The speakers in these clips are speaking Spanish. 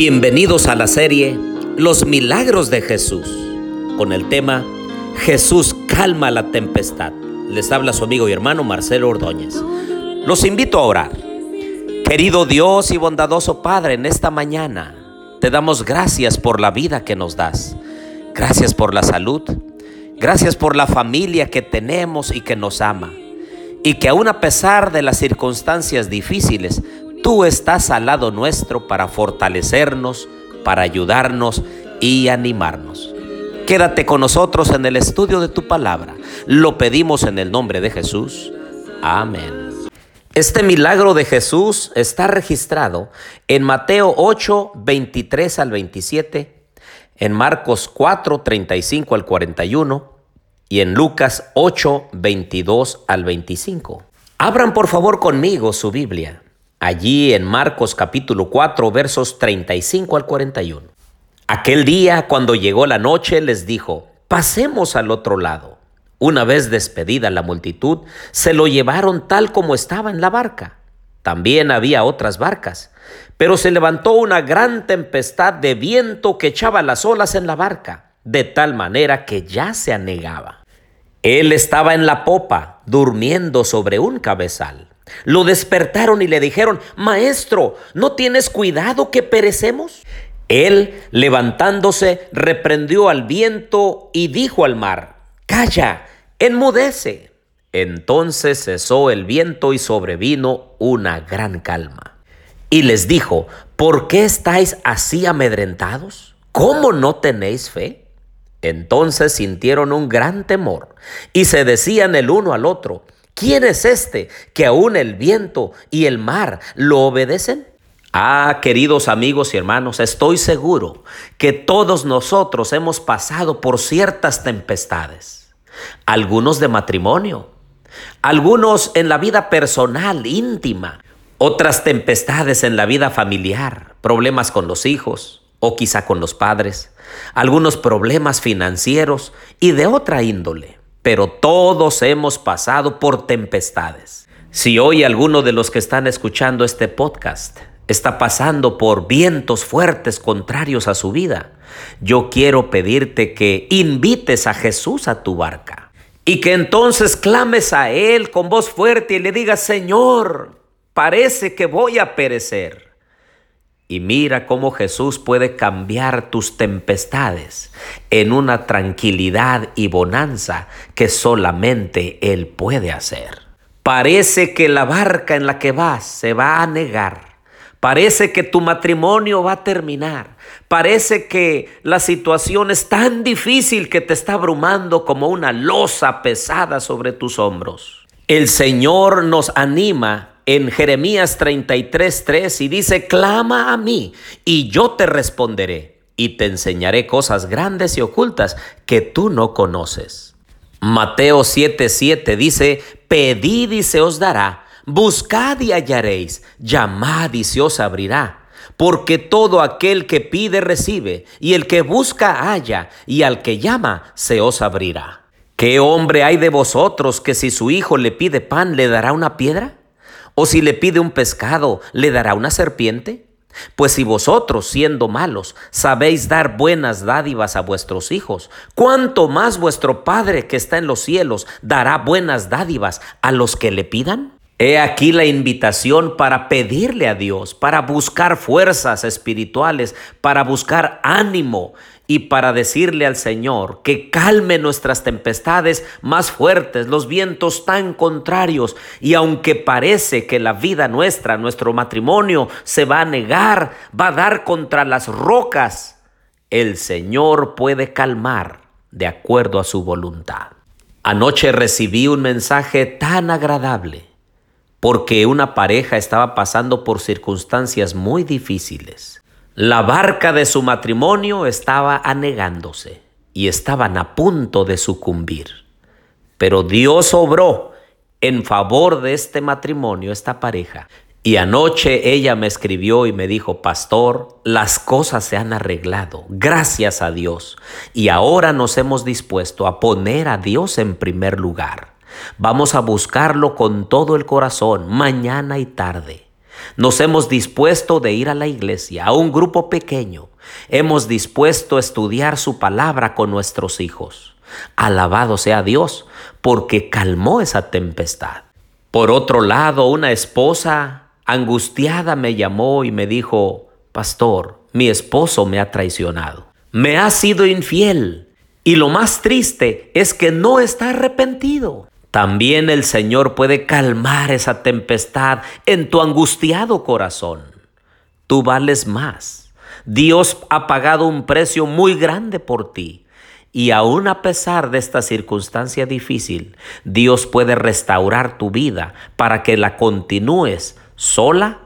Bienvenidos a la serie Los Milagros de Jesús, con el tema Jesús calma la tempestad. Les habla su amigo y hermano Marcelo Ordóñez. Los invito a orar. Querido Dios y bondadoso Padre, en esta mañana te damos gracias por la vida que nos das. Gracias por la salud. Gracias por la familia que tenemos y que nos ama. Y que aún a pesar de las circunstancias difíciles, Tú estás al lado nuestro para fortalecernos, para ayudarnos y animarnos. Quédate con nosotros en el estudio de tu palabra. Lo pedimos en el nombre de Jesús. Amén. Este milagro de Jesús está registrado en Mateo 8, 23 al 27, en Marcos 4, 35 al 41 y en Lucas 8, 22 al 25. Abran por favor conmigo su Biblia allí en Marcos capítulo 4 versos 35 al 41. Aquel día, cuando llegó la noche, les dijo, pasemos al otro lado. Una vez despedida la multitud, se lo llevaron tal como estaba en la barca. También había otras barcas, pero se levantó una gran tempestad de viento que echaba las olas en la barca, de tal manera que ya se anegaba. Él estaba en la popa, durmiendo sobre un cabezal. Lo despertaron y le dijeron, Maestro, ¿no tienes cuidado que perecemos? Él, levantándose, reprendió al viento y dijo al mar, Calla, enmudece. Entonces cesó el viento y sobrevino una gran calma. Y les dijo, ¿por qué estáis así amedrentados? ¿Cómo no tenéis fe? Entonces sintieron un gran temor y se decían el uno al otro, ¿Quién es este que aún el viento y el mar lo obedecen? Ah, queridos amigos y hermanos, estoy seguro que todos nosotros hemos pasado por ciertas tempestades. Algunos de matrimonio, algunos en la vida personal, íntima, otras tempestades en la vida familiar, problemas con los hijos o quizá con los padres, algunos problemas financieros y de otra índole pero todos hemos pasado por tempestades. Si hoy alguno de los que están escuchando este podcast está pasando por vientos fuertes contrarios a su vida, yo quiero pedirte que invites a Jesús a tu barca y que entonces clames a Él con voz fuerte y le digas, Señor, parece que voy a perecer y mira cómo Jesús puede cambiar tus tempestades en una tranquilidad y bonanza que solamente Él puede hacer. Parece que la barca en la que vas se va a negar. Parece que tu matrimonio va a terminar. Parece que la situación es tan difícil que te está abrumando como una losa pesada sobre tus hombros. El Señor nos anima en Jeremías 33:3 y dice, clama a mí y yo te responderé y te enseñaré cosas grandes y ocultas que tú no conoces. Mateo 7:7 dice, pedid y se os dará, buscad y hallaréis, llamad y se os abrirá. Porque todo aquel que pide recibe, y el que busca halla, y al que llama se os abrirá. ¿Qué hombre hay de vosotros que si su hijo le pide pan le dará una piedra? ¿O si le pide un pescado, le dará una serpiente? Pues si vosotros, siendo malos, sabéis dar buenas dádivas a vuestros hijos, ¿cuánto más vuestro Padre que está en los cielos dará buenas dádivas a los que le pidan? He aquí la invitación para pedirle a Dios, para buscar fuerzas espirituales, para buscar ánimo y para decirle al Señor que calme nuestras tempestades más fuertes, los vientos tan contrarios. Y aunque parece que la vida nuestra, nuestro matrimonio, se va a negar, va a dar contra las rocas, el Señor puede calmar de acuerdo a su voluntad. Anoche recibí un mensaje tan agradable porque una pareja estaba pasando por circunstancias muy difíciles. La barca de su matrimonio estaba anegándose y estaban a punto de sucumbir. Pero Dios obró en favor de este matrimonio, esta pareja. Y anoche ella me escribió y me dijo, pastor, las cosas se han arreglado, gracias a Dios. Y ahora nos hemos dispuesto a poner a Dios en primer lugar. Vamos a buscarlo con todo el corazón, mañana y tarde. Nos hemos dispuesto de ir a la iglesia, a un grupo pequeño. Hemos dispuesto a estudiar su palabra con nuestros hijos. Alabado sea Dios, porque calmó esa tempestad. Por otro lado, una esposa angustiada me llamó y me dijo, Pastor, mi esposo me ha traicionado. Me ha sido infiel. Y lo más triste es que no está arrepentido. También el Señor puede calmar esa tempestad en tu angustiado corazón. Tú vales más. Dios ha pagado un precio muy grande por ti. Y aún a pesar de esta circunstancia difícil, Dios puede restaurar tu vida para que la continúes sola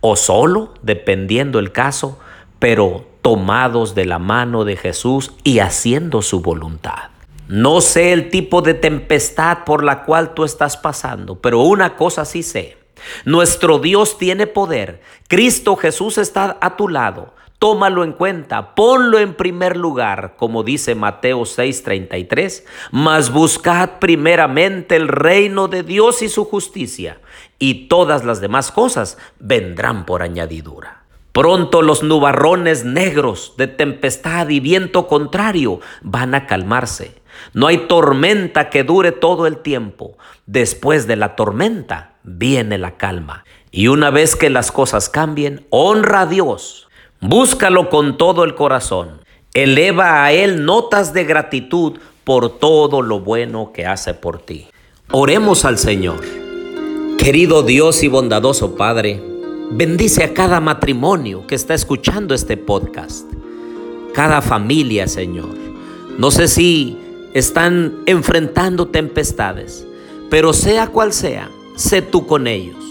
o solo, dependiendo el caso, pero tomados de la mano de Jesús y haciendo su voluntad. No sé el tipo de tempestad por la cual tú estás pasando, pero una cosa sí sé. Nuestro Dios tiene poder. Cristo Jesús está a tu lado. Tómalo en cuenta, ponlo en primer lugar, como dice Mateo 6:33, mas buscad primeramente el reino de Dios y su justicia, y todas las demás cosas vendrán por añadidura. Pronto los nubarrones negros de tempestad y viento contrario van a calmarse. No hay tormenta que dure todo el tiempo. Después de la tormenta viene la calma. Y una vez que las cosas cambien, honra a Dios. Búscalo con todo el corazón. Eleva a Él notas de gratitud por todo lo bueno que hace por ti. Oremos al Señor. Querido Dios y bondadoso Padre, bendice a cada matrimonio que está escuchando este podcast, cada familia, Señor. No sé si están enfrentando tempestades, pero sea cual sea, sé tú con ellos.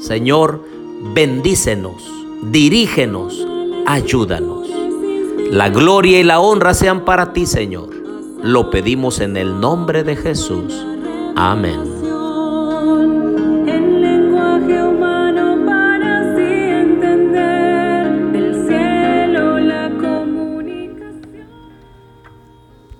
Señor, bendícenos, dirígenos, ayúdanos. La gloria y la honra sean para ti, Señor. Lo pedimos en el nombre de Jesús. Amén.